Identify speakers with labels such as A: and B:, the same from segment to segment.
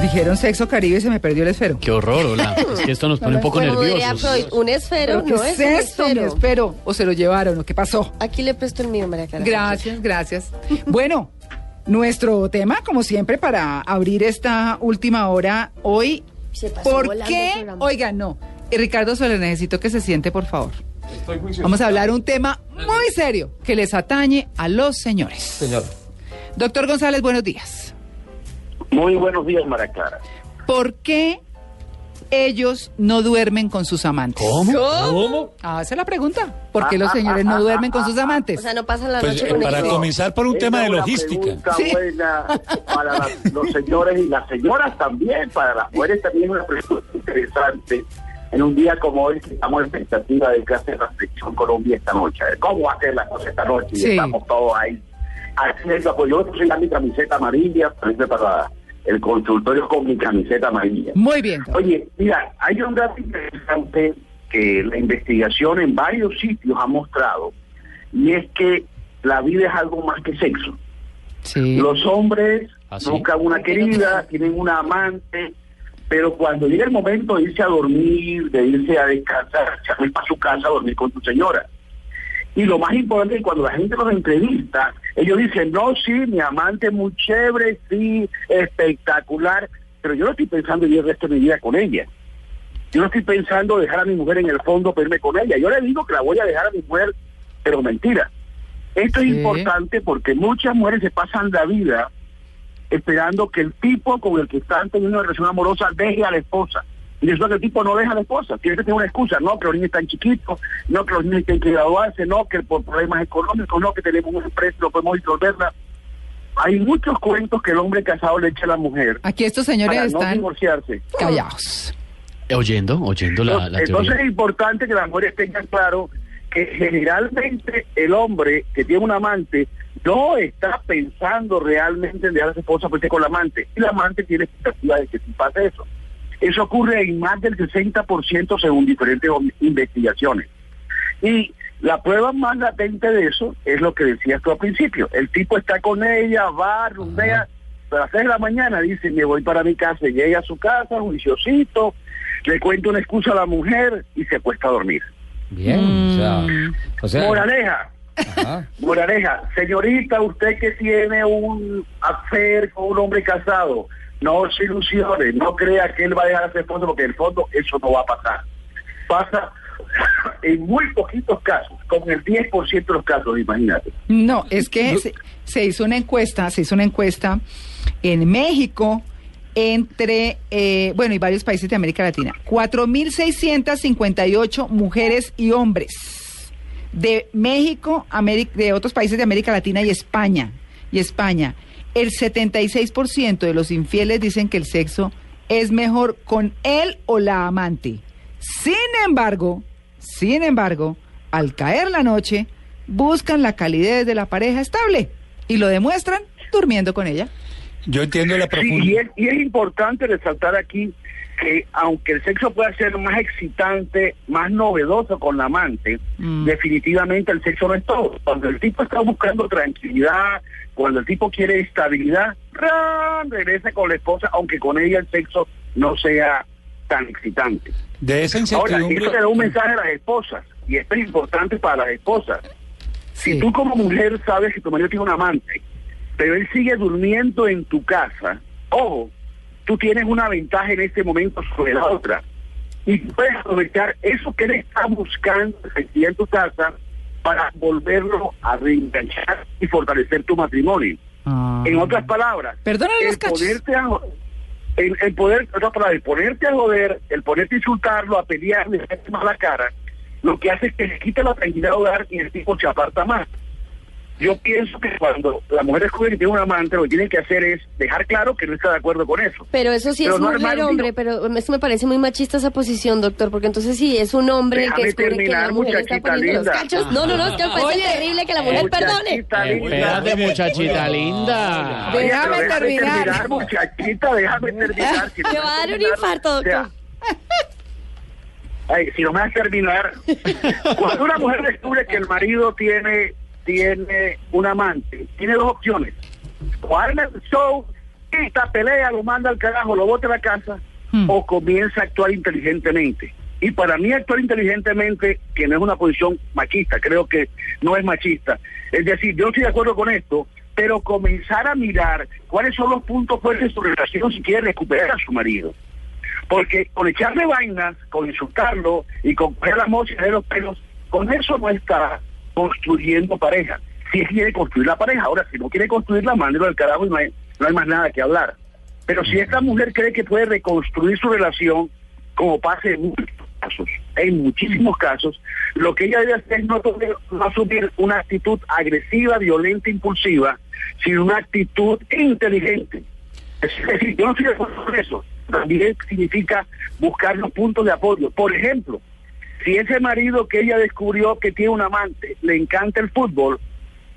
A: Dijeron sexo caribe y se me perdió el esfero.
B: Qué horror, hola. Es que esto nos pone un poco
C: Como diría
B: nerviosos.
C: Freud, un esfero
A: ¿Pero
C: no
A: ¿Qué
C: es,
A: es
C: un
A: esto? Mi
C: esfero.
A: esfero. ¿O se lo llevaron? ¿O qué pasó?
C: Aquí le presto el mío, María Clara.
A: Gracias, gracias. Bueno, nuestro tema, como siempre, para abrir esta última hora hoy.
C: Se pasó
A: ¿Por qué? Oigan, no. Ricardo Soler, necesito que se siente, por favor. Vamos a hablar un tema muy serio que les atañe a los señores.
D: Señor.
A: Doctor González, buenos días.
D: Muy buenos días, María Clara.
A: ¿Por qué ellos no duermen con sus amantes?
B: ¿Cómo? ¿Cómo?
A: Ah, esa es la pregunta. ¿Por qué los señores no duermen con sus amantes?
C: O sea, no pasan la
E: Pues,
C: noche
E: eh,
C: con
E: para
C: ellos.
E: comenzar por un
D: Esa
E: tema de
D: es una
E: logística.
D: pregunta
A: Sí.
D: buena para las- los señores y las señoras también, para las mujeres también es una pregunta interesante. En un día como hoy, que estamos en expectativa de que hace la selección Colombia esta noche. A ver ¿Cómo va a ser la cosa esta noche? Y
A: Sí.
D: estamos todos ahí. Así es, pues yo soy mi camiseta amarilla, parece para el consultorio con mi camiseta amarilla.
A: Muy bien.
D: Oye, mira, hay un dato interesante que la investigación en varios sitios ha mostrado, y es que la vida es algo más que sexo.
A: Sí.
D: Los hombres
B: ¿Ah, sí?
D: buscan una querida, tienen una amante, pero cuando llega el momento de irse a dormir, de irse a descansar, se van para su casa a dormir con su señora. Y lo más importante es que cuando la gente los entrevista, ellos dicen, no, sí, mi amante es muy chévere, sí, espectacular, pero yo no estoy pensando vivir el resto de mi vida con ella. Yo no estoy pensando dejar a mi mujer en el fondo para irme con ella. Yo le digo que la voy a dejar a mi mujer, pero mentira. Esto es importante porque muchas mujeres se pasan la vida esperando que el tipo con el que están teniendo una relación amorosa deje a la esposa. Y resulta que el tipo no deja la esposa. Tiene que tener una excusa. No, que los niños están chiquitos, no, que los niños tienen que graduarse, no, que por problemas económicos, no, que tenemos una empresa y no podemos disolverla. Hay muchos cuentos que el hombre casado le echa a la mujer
A: Aquí estos señores
D: para no
A: están
D: divorciarse.
A: callados.
B: Oyendo, oyendo la, la
D: Entonces
B: teoría.
D: es importante que las mujeres tengan claro que generalmente el hombre que tiene un amante no está pensando realmente en dejar a su esposa porque con la amante. Y la amante tiene expectativa de que si pasa eso. Eso ocurre en más del 60% según diferentes investigaciones. Y la prueba más latente de eso es lo que decías tú al principio. El tipo está con ella, va, rumbea, pero a las 6 de la mañana dice, me voy para mi casa, y llega a su casa, juiciosito, le cuenta una excusa a la mujer y se acuesta a dormir.
E: Bien, o sea, o sea,
D: Moraleja,
E: ajá.
D: moraleja, señorita, usted que tiene un affair con un hombre casado, no se ilusione, no crea que él va a dejar a su esposo porque en el fondo eso no va a pasar. Pasa en muy poquitos casos, como el 10% de los casos, imagínate.
A: No, es que se, se hizo una encuesta, se hizo una encuesta en México entre, eh, bueno, y varios países de América Latina. 4.658 mujeres y hombres de México, Ameri- de otros países de América Latina y España. Y España. El 76% de los infieles dicen que el sexo es mejor con él o la amante. Sin embargo, sin embargo, al caer la noche, buscan la calidez de la pareja estable y lo demuestran durmiendo con ella.
E: yo entiendo la
D: Sí, y,
E: profundidad.
D: es, y es importante resaltar aquí que aunque el sexo pueda ser más excitante, más novedoso con la amante,
A: Mm.
D: definitivamente el sexo no es todo. Cuando el tipo está buscando tranquilidad, cuando el tipo quiere estabilidad, ¡ran! regresa con la esposa, aunque con ella el sexo no sea tan excitante.
E: De esa
D: Ahora,
E: incertidumbre.
D: esto le da un mensaje a las esposas, y esto es importante para las esposas.
A: Sí.
D: Si tú como mujer sabes que tu marido tiene un amante, pero él sigue durmiendo en tu casa, ojo, tú tienes una ventaja en este momento sobre la otra. Y puedes aprovechar eso que él está buscando en tu casa para volverlo a reenganchar y fortalecer tu matrimonio.
A: Ah.
D: En otras palabras, el ponerte a el, el poder, otras palabras, el ponerte a joder, el ponerte a insultarlo, a pelearle, a la cara, lo que hace es que le quita la tranquilidad al hogar y el tipo se aparta más. Yo pienso que cuando la mujer descubre que tiene un amante, lo que tiene que hacer es dejar claro que no está de acuerdo con eso.
C: Pero eso sí
D: Pero
C: es
D: no
C: mujer hombre, pero eso me parece muy machista esa posición, doctor, porque entonces sí es un hombre el que
D: Déjame
C: descubre que la
D: terminar,
C: mujer está
D: muchachita
C: poniendo los
D: linda.
C: cachos. No, no, no, es que me parece
A: Oye,
C: terrible que la mujer perdone.
D: Muchachita linda.
B: Espérate, muchachita linda.
D: Oye,
A: Déjame terminar.
D: muchachita, déjame terminar. Si no
C: Me va a dar un
D: terminar,
C: infarto,
D: o sea,
C: doctor.
D: ay, si no me vas a terminar, cuando una mujer descubre que el marido tiene tiene un amante, tiene dos opciones. O arma el show, esta pelea, lo manda al carajo, lo bota a la casa,
A: Hmm.
D: o comienza a actuar inteligentemente. Y para mí actuar inteligentemente, que no es una posición machista, creo que no es machista. Es decir, yo estoy de acuerdo con esto, pero comenzar a mirar cuáles son los puntos fuertes de su relación si quiere recuperar a su marido. Porque con echarle vainas, con insultarlo y con coger la mocha de los pelos, con eso no está construyendo pareja. Si quiere construir la pareja, ahora si no quiere construirla, mándelo al carajo y no hay, no hay más nada que hablar. Pero si esta mujer cree que puede reconstruir su relación, como pasa en muchos casos, en muchísimos casos, lo que ella debe hacer es no, no asumir una actitud agresiva, violenta, impulsiva, sino una actitud inteligente. Es decir, yo no estoy de acuerdo con eso. También significa buscar los puntos de apoyo. Por ejemplo, si ese marido que ella descubrió que tiene un amante le encanta el fútbol,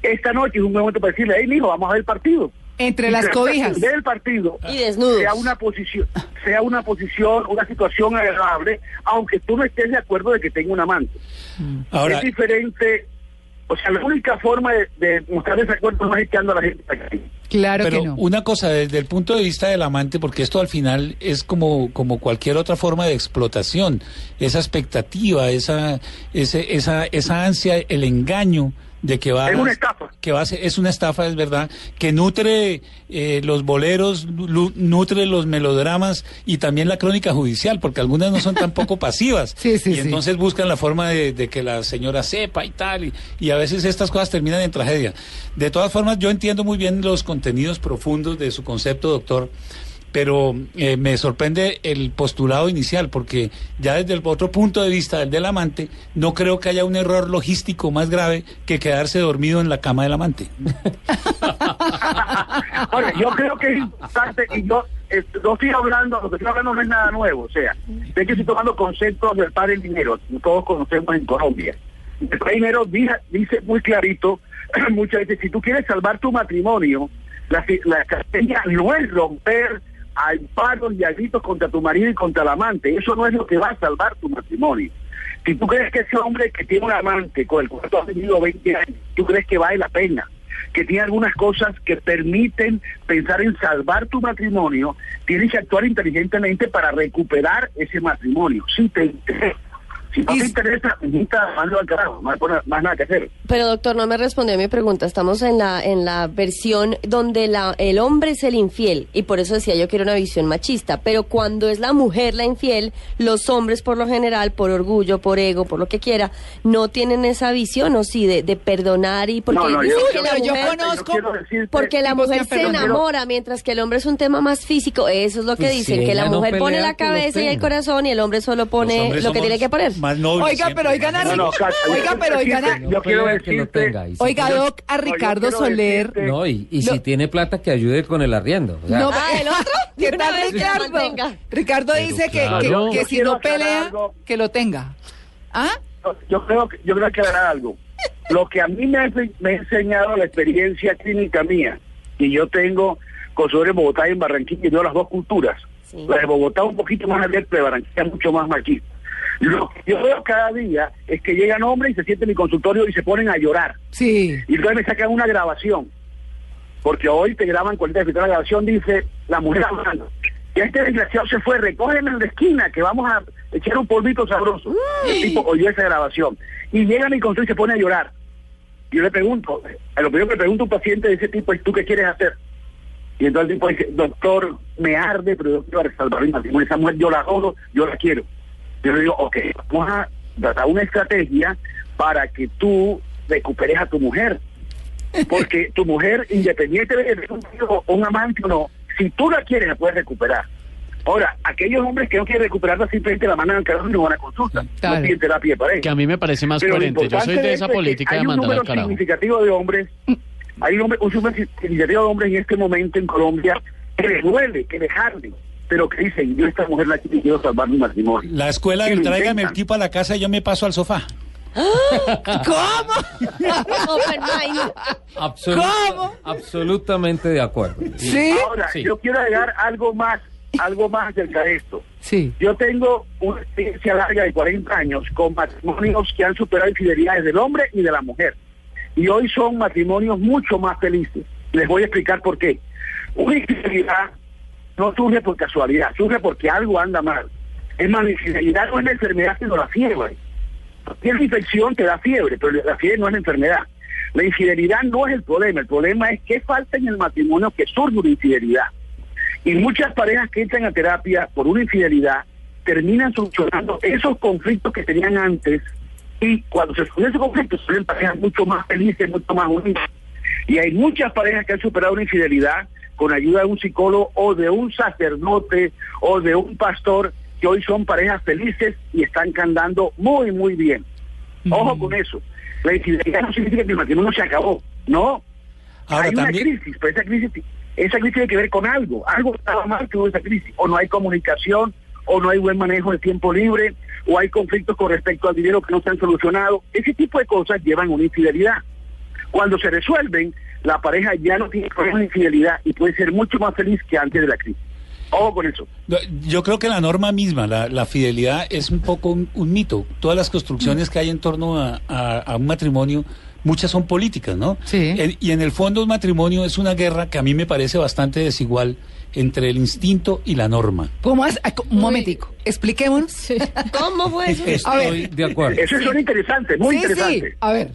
D: esta noche es un momento para decirle, hey, mijo, vamos a ver el partido.
A: Entre
D: Y
A: las cobijas.
D: Del partido
C: Y desnudos.
D: sea una posición, sea una posición, una situación agradable, aunque tú no estés de acuerdo de que tenga un amante.
E: Ahora,
D: es diferente, o sea, la única forma de, de mostrar desacuerdo no es echando a la gente a la calle.
A: Claro
E: pero
A: que no.
E: una cosa, desde el punto de vista del amante, porque esto al final es como, como cualquier otra forma de explotación, esa expectativa, esa, ese, esa, esa ansia, el engaño de que va
D: Es
E: a-
D: una estafa.
E: que va a ser- es una estafa es verdad que nutre eh, los boleros nutre los melodramas y también la crónica judicial porque algunas no son tampoco pasivas
A: Sí, sí,
E: y
A: sí.
E: entonces buscan la forma de, de que la señora sepa y tal y, y a veces estas cosas terminan en tragedia de todas formas yo entiendo muy bien los contenidos profundos de su concepto doctor pero eh, me sorprende el postulado inicial, porque ya desde el otro punto de vista, del del amante, no creo que haya un error logístico más grave que quedarse dormido en la cama del amante.
D: Ahora, yo creo que es importante, y yo no estoy hablando, lo que estoy hablando no es nada nuevo, o sea, sé que estoy tomando conceptos del padre del dinero, todos conocemos en Colombia. El padre dinero dice, muy clarito, muchas veces, si tú quieres salvar tu matrimonio, la, la no es romper a paros y a gritos contra tu marido y contra el amante, eso no es lo que va a salvar tu matrimonio. Si tú crees que ese hombre que tiene un amante con el cual tú has vivido 20 años, tú crees que vale la pena, que tiene algunas cosas que permiten pensar en salvar tu matrimonio, tienes que actuar inteligentemente para recuperar ese matrimonio. Si te interesa, si no
A: Y
D: te interesa, mándalo al carajo, por- más nada que hacer.
C: Pero doctor, no me respondió a mi pregunta. Estamos en la en la versión donde la, el hombre es el infiel y por eso decía yo que era una visión machista. Pero cuando es la mujer la infiel, los hombres por lo general, por orgullo, por ego, por lo que quiera, no tienen esa visión o sí de, de perdonar y porque
D: No, no, yo-
C: que la
A: pero yo
C: mujer
A: conozco-
D: quiero decirte-
C: porque la mujer se enamora, mientras que el hombre es un tema más físico. Eso es lo que
F: Pues
C: dicen,
F: si
C: que la
F: no
C: mujer pone la cabeza y el corazón y el hombre solo pone lo que
E: somos
C: tiene que poner.
E: Más nobles
A: Oiga,
E: siempre,
A: pero oigan a-
D: No, no, yo
A: Oiga, pero oigan a-
D: decirte- yo quiero
F: pelea que lo
D: decirte-
F: tenga, si
A: Oiga, Doc, a Ricardo Soler.
D: decirte-
F: No, y, y si tiene plata que ayude con el arriendo. o sea,
A: No,
C: Ah, ¿el otro?
A: ¿Qué tal,
C: que
A: Ricardo? Ricardo
B: Pero
A: dice que, que-
B: claro.
A: que
D: Yo
A: si no pelea,
D: algo.
A: que lo tenga. ¿Ah?
D: yo creo que yo creo que aclarar algo. Lo que a mí me ha, me ha enseñado la experiencia clínica mía, y yo tengo consultor en Bogotá y en Barranquilla, y veo las dos culturas.
C: Sí.
D: La de Bogotá un poquito más abierta, de Barranquilla mucho más machista. Lo que yo veo cada día es que llegan hombres y se sienten en mi consultorio y se ponen a llorar.
A: Sí.
D: Y entonces me sacan una grabación. Porque hoy te graban te la grabación, dice la mujer hablando. Ya este desgraciado se fue, recógeme en la esquina que vamos a echar un polvito sabroso. El tipo oyó esa grabación. Y llega a mi consulta y se pone a llorar. Y yo le pregunto, a lo primero que le pregunto a un paciente de ese tipo es, ¿tú qué quieres hacer? Y entonces el tipo dice, doctor, me arde, pero yo quiero salvar mi matrimonio. Esa mujer yo la jodo, yo la quiero. Yo le digo, ok, vamos a tratar una estrategia para que tú recuperes a tu mujer. Porque tu mujer, independiente de que tenga un marido o un amante o no, si tú la quieres, la puedes recuperar. Ahora, aquellos hombres que no quieren recuperarla simplemente la mandan al carajo y no van a consulta.
A: Claro.
D: No piden terapia de pareja.
B: Que a mí me parece más
D: Pero
B: coherente. Yo soy de esa
D: es
B: política de
D: hay un
B: mandar al
D: número
B: carajo.
D: significativo de hombres, hay un, hombre, un número significativo de hombres en este momento en Colombia que les duele, que les arde, pero que dicen, yo esta mujer la quiero y quiero salvar mi matrimonio.
E: La escuela
D: Que
E: el
D: intentan.
E: tipo a la casa y yo me paso al sofá.
F: Absolu-
A: ¿Cómo?
F: Absolutamente de acuerdo.
A: ¿Sí?
D: Ahora,
F: Sí.
D: yo quiero agregar algo más, algo más acerca de esto.
A: Sí.
D: Yo tengo una experiencia larga de 40 años con matrimonios que han superado infidelidades del hombre y de la mujer. Y hoy son matrimonios mucho más felices. Les voy a explicar por qué. Una infidelidad no surge por casualidad, surge porque algo anda mal. Es más, la infidelidad no es la enfermedad, sino la fiebre. Tienes infección, te da fiebre, pero la fiebre no es la enfermedad. La infidelidad no es el problema, el problema es qué falta en el matrimonio que surge una infidelidad. Y muchas parejas que entran a terapia por una infidelidad terminan solucionando esos conflictos que tenían antes y cuando se solucionan esos conflictos son parejas mucho más felices, mucho más unidas. Y hay muchas parejas que han superado una infidelidad con ayuda de un psicólogo o de un sacerdote o de un pastor que hoy son parejas felices y están cantando muy, muy bien. Ojo con eso. La infidelidad no significa que el matrimonio se acabó. No.
E: Ahora
D: hay una
E: también-
D: crisis, pero esa crisis, esa crisis tiene que ver con algo. Algo estaba mal que hubo esa crisis. O no hay comunicación, o no hay buen manejo de tiempo libre, o hay conflictos con respecto al dinero que no se han solucionado. Ese tipo de cosas llevan a una infidelidad. Cuando se resuelven, la pareja ya no tiene problemas de infidelidad y puede ser mucho más feliz que antes de la crisis. Ojo con eso.
E: Yo creo que la norma misma, la, la fidelidad, es un poco un, un mito. Todas las construcciones que hay en torno a, a- a un matrimonio, muchas son políticas, ¿no?
A: Sí.
E: Y en el fondo un matrimonio es una guerra que a mí me parece bastante desigual entre el instinto y la norma.
A: ¿Cómo es? Un momentico. Expliquémonos.
C: ¿Cómo fue eso?
A: A ver.
F: Estoy de acuerdo.
D: Eso es una interesante, muy
A: sí, sí.
D: interesante.
A: A ver.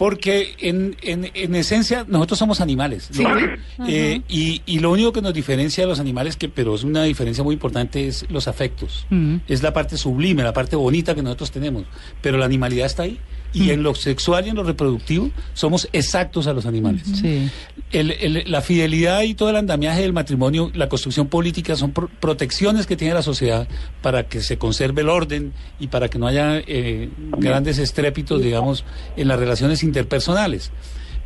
E: Porque en, en, en esencia nosotros somos animales. ¿no? Eh, y, y lo único que nos diferencia de los animales, que pero es una diferencia muy importante, es los afectos. Es la parte sublime, la parte bonita que nosotros tenemos. Pero la animalidad está ahí. Y en lo sexual y en lo reproductivo somos exactos a los animales.
A: Sí.
E: El- el- la fidelidad y todo el andamiaje del matrimonio, la construcción política son pro- protecciones que tiene la sociedad para que se conserve el orden y para que no haya eh, grandes estrépitos, digamos, en las relaciones interpersonales.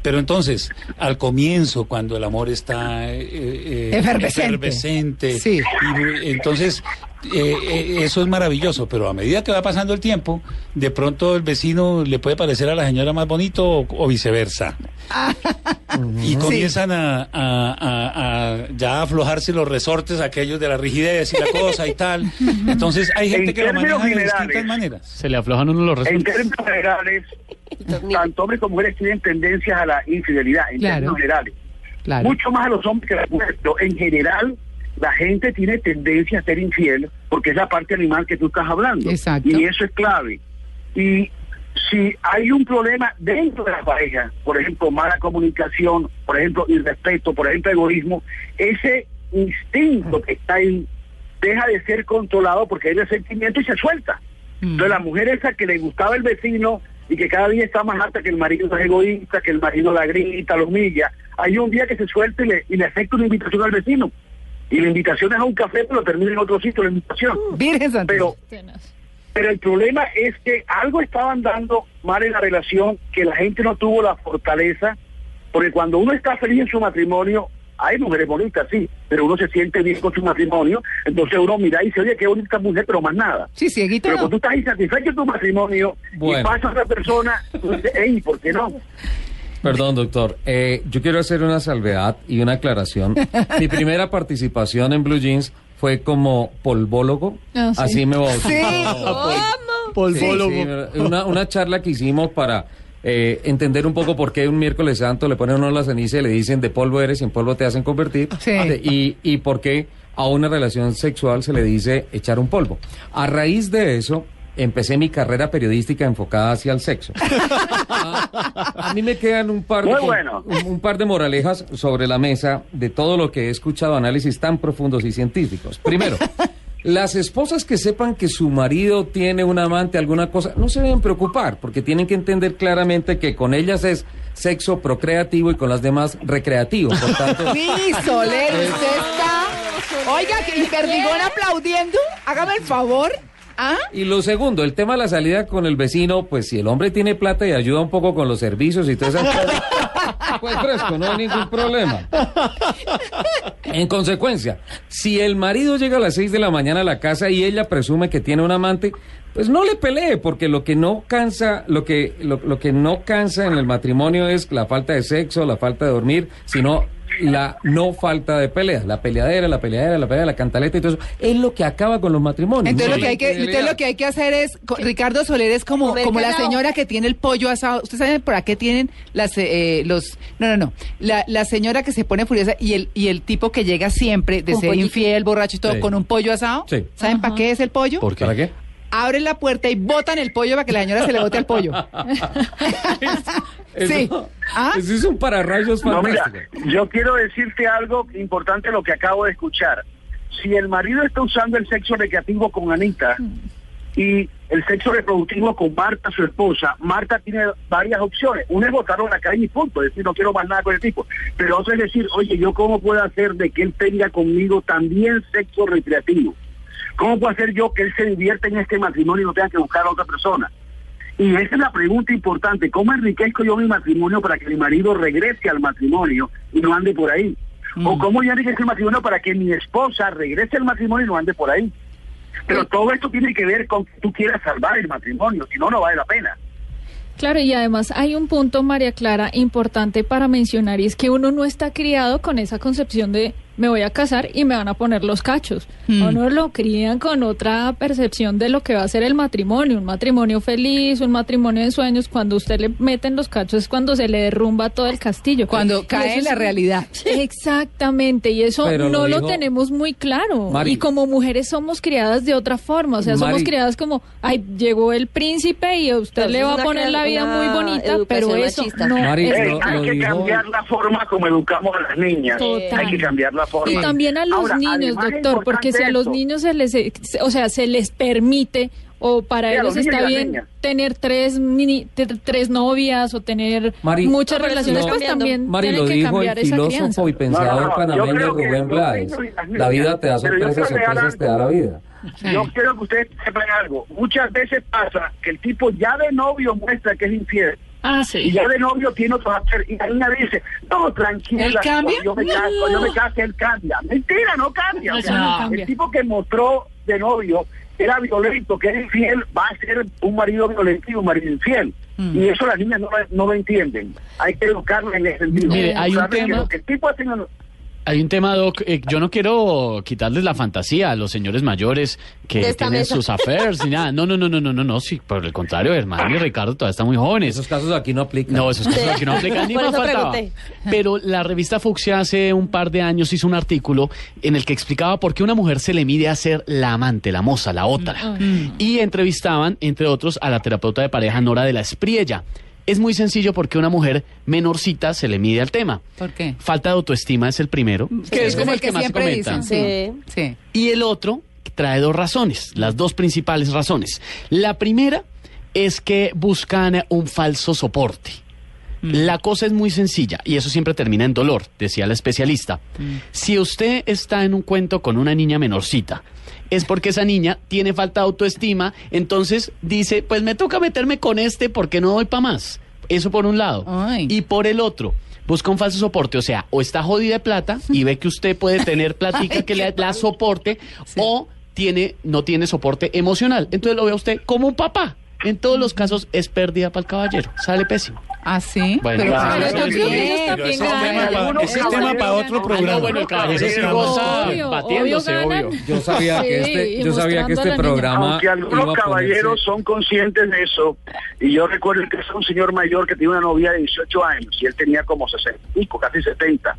E: Pero entonces, al comienzo, cuando el amor está eh, eh,
A: Efervescente.
E: efervescente,
A: Sí.
E: y, entonces eh, eh, eso es maravilloso, pero a medida que va pasando el tiempo, de pronto el vecino le puede parecer a la señora más bonito o, o viceversa. y comienzan a, a- a- a ya aflojarse los resortes aquellos de la rigidez y la cosa y tal. Entonces hay gente
D: En
E: que lo maneja de
D: generales,
E: distintas maneras.
B: Se le aflojan uno los
D: En
B: resultados.
D: términos generales, tanto hombres como mujeres tienen tendencias a la infidelidad, en
A: Claro.
D: términos generales.
A: Claro.
D: Mucho más a los hombres que a las mujeres, pero en general la gente tiene tendencia a ser infiel porque es la parte animal que tú estás hablando.
A: Exacto.
D: Y eso es clave. Y si hay un problema dentro de la pareja, por ejemplo, mala comunicación, por ejemplo, irrespeto, por ejemplo, egoísmo, ese instinto que está ahí deja de ser controlado porque hay resentimiento y se suelta. Entonces la mujer esa que le gustaba el vecino y que cada día está más alta que el marido es egoísta, que el marido la grita, lo humilla, hay un día que se suelta y le, y le acepta una invitación al vecino. Y la invitación es a un café, pero termina en otro sitio la invitación.
A: Virgen Santísima.
D: Pero, pero el problema es que algo estaban dando mal en la relación, que la gente no tuvo la fortaleza, porque cuando uno está feliz en su matrimonio, hay mujeres bonitas, sí, pero uno se siente bien con su matrimonio, entonces uno mira y dice, oye, qué bonita mujer, pero más nada.
A: Sí, cieguito.
D: Pero
A: no.
D: cuando tú estás insatisfecho en tu matrimonio
F: Bueno.
D: y pasa a otra persona, tú dices, hey, ¿por qué no?
F: Perdón, doctor. Eh, yo quiero hacer una salvedad y una aclaración. Mi primera participación en Blue Jeans fue como polvólogo.
G: Ah, sí.
F: Así me bauticé.
A: Sí.
B: Polvólogo.
F: Sí, sí, una, una charla que hicimos para eh, entender un poco por qué un miércoles santo le ponen a uno la ceniza y le dicen de polvo eres y en polvo te hacen convertir.
A: Sí.
F: Y, y por qué a una relación sexual se le dice echar un polvo. A raíz de eso, empecé mi carrera periodística enfocada hacia el sexo. a, a mí me quedan un par, de,
D: bueno.
F: un, un par de moralejas sobre la mesa de todo lo que he escuchado, análisis tan profundos y científicos. Primero, las esposas que sepan que su marido tiene un amante, alguna cosa, no se deben preocupar, porque tienen que entender claramente que con ellas es sexo procreativo y con las demás recreativo. Por tanto,
A: Sí, Soler, usted está Oiga, que y Perdigón aplaudiendo. Hágame el favor. ¿Ah?
F: Y lo segundo, el tema de la salida con el vecino, pues si el hombre tiene plata y ayuda un poco con los servicios y todo eso, pues fresco, no hay ningún problema. En consecuencia, si el marido llega a las 6 de la mañana a la casa y ella presume que tiene un amante, pues no le pelee, porque lo que no cansa, lo que, lo, lo que no cansa en el matrimonio es la falta de sexo, la falta de dormir, sino la no falta de pelea, la peleadera, la peleadera, la pelea, la cantaleta y todo eso, es lo que acaba con los matrimonios.
A: Entonces
F: No
A: lo que hay que, entonces lo que hay que hacer es, co- Ricardo Soler es como, como la señora que tiene el pollo asado. ¿Ustedes saben por qué tienen las, eh, los, no, no, no, la, la señora que se pone furiosa y el, y el tipo que llega siempre de ser
C: pollito.
A: infiel, borracho y todo,
F: Sí.
A: con un pollo asado?
F: Sí.
A: ¿Saben para qué es el pollo?
B: ¿Por qué?
F: ¿Para qué?
A: Abren la puerta y botan el pollo para que la señora se le bote al pollo. Sí.
F: Eso,
A: ¿Ah?
F: eso es un pararrayos
D: No, mira, yo quiero decirte algo importante lo que acabo de escuchar. Si el marido está usando el sexo recreativo con Anita y el sexo reproductivo con Marta, su esposa, Marta tiene varias opciones. Una es botarlo a la calle y punto, es decir, no quiero más nada con el tipo. Pero otra es decir, oye, ¿yo cómo puedo hacer de que él tenga conmigo también sexo recreativo? ¿Cómo puedo hacer yo que él se divierta en este matrimonio y no tenga que buscar a otra persona? Y esa es la pregunta importante. ¿Cómo enriquezco yo mi matrimonio para que mi marido regrese al matrimonio y no ande por ahí? ¿O cómo yo enriquezco el matrimonio para que mi esposa regrese al matrimonio y no ande por ahí? Pero todo esto tiene que ver con que tú quieras salvar el matrimonio, si no, no vale la pena.
G: Claro, y además hay un punto, María Clara, importante para mencionar, y es que uno no está criado con esa concepción de me voy a casar y me van a poner los cachos.
A: Mm.
G: Uno lo crían con otra percepción de lo que va a ser el matrimonio, un matrimonio feliz, un matrimonio de sueños. Cuando usted le meten los cachos es cuando se le derrumba todo el castillo.
A: Cuando
G: Y
A: cae en
G: es-
A: la realidad.
G: Exactamente, y eso
F: Pero
G: no
F: lo
G: tenemos muy claro.
F: Mari.
G: Y como mujeres somos criadas de otra forma, o sea, somos
F: Mari.
G: criadas como, ay, llegó el príncipe y a usted
C: Entonces,
G: le va a poner la vida muy bonita, pero eso
C: machista.
G: no
F: Mari,
G: es
F: lo-
D: hay
F: lo
D: que
F: dijo-
D: cambiar la forma como educamos a las niñas.
G: Total.
D: Hay que cambiar la forma.
G: Y también a los
D: Ahora,
G: niños, doctor, porque si a los niños se les, o sea, se les permite o para
D: Sí,
G: ellos está bien tener tres ni- te- tres novias o tener
F: Mari,
G: muchas
C: No, eso
G: relaciones,
C: está
G: pues también
F: Mari,
G: tienen
F: lo
G: que
F: dijo el
G: cambiar esa crianza.
F: filósofo y pensador
D: No, no, no,
F: panameño Rubén Blades. La vida te da sorpresas, sorpresas te da la vida.
D: Yo quiero que ustedes sepan algo. Muchas veces pasa que el tipo ya de novio muestra que es infiel.
G: Ah,
D: Y
G: sí.
D: ya de novio tiene otro hacer. Y la niña dice, no, tranquila.
A: ¿Él cambia?
D: Yo me caso, cuando yo me case, él cambia. Mentira, no cambia.
G: No,
D: O sea,
G: no cambia.
D: El tipo que mostró de novio era violento, que era infiel, va a ser un marido violento y un marido infiel.
A: Mm.
D: Y eso las niñas no, lo- no lo entienden. Hay que educarlas en ese sentido.
B: Mire, hay un tema-
D: que el tipo el-
B: Hay un tema, Doc. eh, yo no quiero quitarles la fantasía a los señores mayores que
C: De
B: tienen
C: mesa.
B: sus affairs ni nada. No, no, no, no, no, no, no. Sí, por el contrario, hermano y Ricardo todavía están muy jóvenes.
F: Esos casos aquí no aplican.
B: No, esos casos aquí no aplican ni
C: Por
B: más
C: eso
B: faltaba. Pero la revista Fucsia hace un par de años hizo un artículo en el que explicaba por qué una mujer se le mide a ser la amante, la moza, la otra. Y entrevistaban, entre otros, a la terapeuta de pareja Nora de la Espriella. Es muy sencillo porque una mujer menorcita se le mide al tema.
A: ¿Por qué?
B: Falta de autoestima es el primero, que es como el que, más se
A: siempre
B: comenta.
C: Sí.
A: sí.
B: Y el otro trae dos razones, las dos principales razones. La primera es que buscan un falso soporte. La cosa es muy sencilla y eso siempre termina en dolor, decía la especialista. Si usted está en un cuento con una niña menorcita, es porque esa niña tiene falta de autoestima, entonces dice, pues me toca meterme con este porque no doy para más. Eso por un lado.
A: Ay.
B: Y por el otro, busca un falso soporte, o sea, o está jodida de plata y ve que usted puede tener platica que le la soporte, o tiene, no tiene soporte emocional. Entonces lo ve a usted como un papá. En todos los casos es pérdida para el caballero. Sale pésimo.
A: ¿Ah, sí?
B: Bueno,
A: Pero,
B: claro,
A: pero
B: eso
A: está
B: es.
E: Pero ese tema pa-
D: Algunos
E: ese es tema para otro
D: Ah,
E: programa.
D: no, bueno, el caballero-
E: tema-
B: goza
G: Obvio,
B: batiéndose,
G: obvio.
F: Yo sabía que
G: Sí,
F: este,
G: y
F: yo sabía que este
G: niña.
F: programa
D: Aunque algunos
F: a
D: caballeros
F: ponerse-
D: son conscientes de eso, y yo recuerdo que es un señor mayor que tenía una novia de 18 años y él tenía como 60 y pico, casi 70.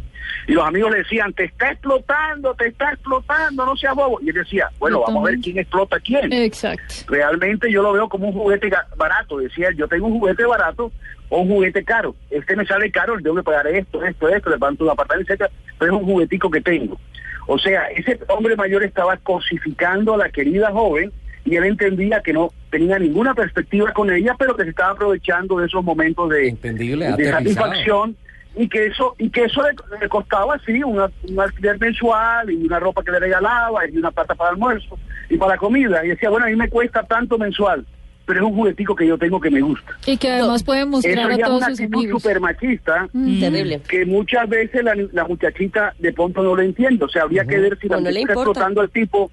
D: Y los amigos le decían, te está explotando, te está explotando, no seas bobo. Y él decía, bueno, vamos a ver quién explota a quién.
G: Exacto.
D: Realmente yo lo veo como un juguete barato. Decía yo tengo un juguete barato o un juguete caro. Este me sale caro, le tengo que pagar esto, esto, esto, le pago un apartamento, etcétera, pero es un juguetico que tengo. O sea, ese hombre mayor estaba cosificando a la querida joven y él entendía que no tenía ninguna perspectiva con ella, pero que se estaba aprovechando de esos momentos de,
F: Entendible,
D: de
F: aterrizado.
D: satisfacción y que eso y que eso le, le costaba sí una- un alquiler mensual y una ropa que le regalaba y una plata para almuerzo y para comida y decía bueno a mí me cuesta tanto mensual pero es un juguetico que yo tengo que me gusta
G: Y que además puede
D: eso
G: mostrar a
D: ya es
G: todos
D: una
G: sus
D: actitud
G: amigos.
D: super machista
C: Mm, Terrible.
D: que muchas veces la, la muchachita de pronto no lo entiende o sea habría que ver si la
C: O no le
D: muchacha está explotando al tipo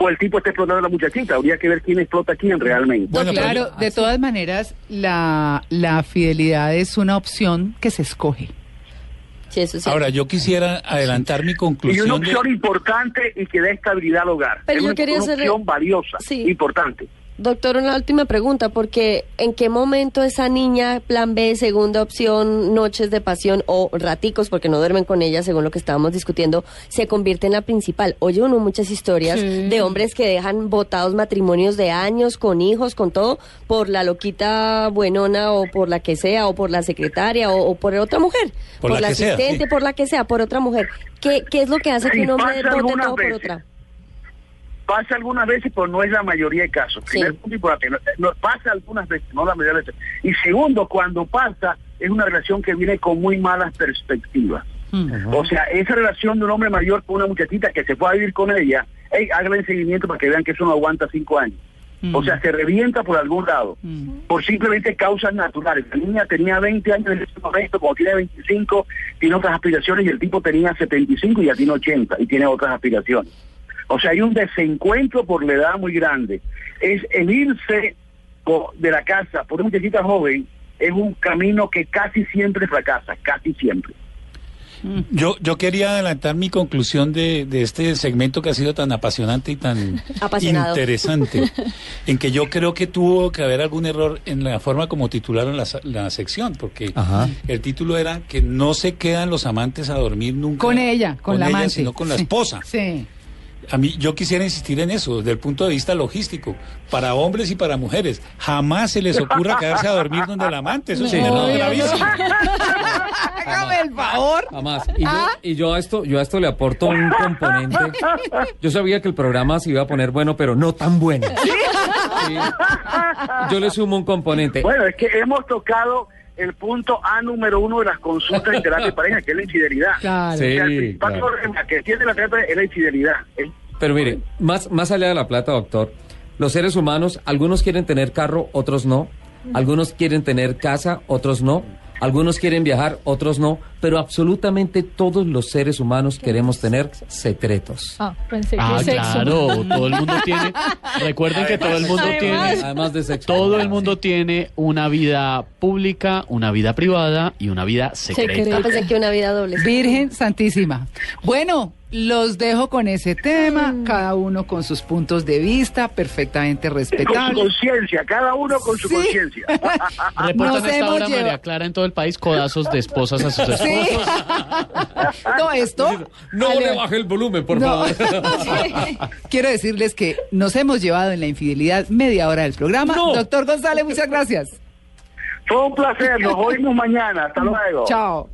D: o el tipo está explotando a la muchachita habría que ver quién explota a quién realmente
E: Bueno,
A: claro, de todas maneras, la, la fidelidad es una opción que se escoge.
C: Sí, eso sí.
E: Ahora, yo quisiera adelantar mi
D: y una
E: conclusión. de-
D: opción importante y que dé estabilidad al hogar
C: Pero
D: es
C: yo
D: una,
C: quería
D: una opción valiosa
C: Sí.
D: importante
C: Doctor, una última pregunta, porque ¿en qué momento esa niña, plan B, segunda opción, noches de pasión o raticos, porque no duermen con ella, según lo que estábamos discutiendo, se convierte en la principal? Oye uno muchas historias
G: Sí.
C: de hombres que dejan votados matrimonios de años, con hijos, con todo, por la loquita buenona o por la que sea, o por la secretaria o, o por otra mujer,
E: Por la sea,
C: asistente,
E: sí.
C: por la que sea, por otra mujer. ¿Qué, qué es lo que hace
D: Sí,
C: que un hombre vote todo por otra?
D: Pasa algunas veces, pero no es la mayoría de casos.
C: Sí.
D: Primer punto importante, no- no- pasa algunas veces, no la mayoría de veces. Y segundo, cuando pasa, es una relación que viene con muy malas perspectivas. O sea, esa relación de un hombre mayor con una muchachita que se fue a vivir con ella, hey, háganle seguimiento para que vean que eso no aguanta cinco años. O sea, se revienta por algún lado, por simplemente causas naturales. La niña tenía 20 años en ese momento, como tiene 25, tiene otras aspiraciones y el tipo tenía 75 y ya tiene 80 y tiene otras aspiraciones. O sea, hay un desencuentro por la edad muy grande. Es el irse de la casa por una muchachita joven es un camino que casi siempre fracasa, casi siempre.
E: Yo, yo quería adelantar mi conclusión de, de este segmento que ha sido tan apasionante y tan
C: Apasionado.
E: interesante, en que yo creo que tuvo que haber algún error en la forma como titularon la, sa- la sección, porque
F: Ajá.
E: el título era que no se quedan los amantes a dormir nunca
A: Con ella, con, la
E: ella,
A: amante.
E: sino con la
A: Sí.
E: esposa.
A: Sí.
E: A mí, yo quisiera insistir en eso, desde el punto de vista logístico, para hombres y para mujeres. Jamás se les ocurra quedarse a dormir donde el amante, eso es un
G: No,
E: error
G: no.
E: gravísimo.
A: Hágame el favor.
F: Jamás. Y, yo, y yo a esto, yo a esto le aporto un componente. Yo sabía que el programa se iba a poner bueno, pero no tan bueno. Sí. Yo le sumo un componente.
D: Bueno, es que hemos tocado el punto A número uno de las consultas de terapia de pareja, que es la infidelidad.
A: Claro.
F: Sí.
D: O sea, el principal
F: claro.
D: problema que tiene la terapia es la infidelidad. Es-
F: Pero mire, más, más allá de la plata, doctor, los seres humanos, algunos quieren tener carro, otros no. Algunos quieren tener casa, otros no. Algunos quieren viajar, otros no. Pero absolutamente todos los seres humanos queremos tener secretos.
G: Ah, pensé que
B: Ah,
G: sexo.
B: claro, todo el mundo tiene. Recuerden que todo el mundo
G: Además.
B: tiene.
F: Además de sexo.
B: Todo el mundo tiene una vida pública, una vida privada y una vida secreta.
G: Secreta.
C: Ah, pensé que una vida doble.
A: Virgen Santísima. Bueno, los dejo con ese tema,
C: Mm.
A: cada uno con sus puntos de vista, perfectamente
D: con su conciencia, cada uno con su
A: Sí.
D: conciencia.
B: Reportan esta
A: hemos
B: hora
A: lleva-
B: María Clara en todo el país codazos de esposas a sus esposos.
A: Sí. no, esto.
F: No
A: Ale-
F: le baje el volumen, por
A: No.
F: favor.
A: Quiero decirles que nos hemos llevado en la infidelidad media hora del programa.
F: No.
A: Doctor González, muchas gracias.
D: Fue un placer, nos oímos mañana. Hasta luego.
A: Chao.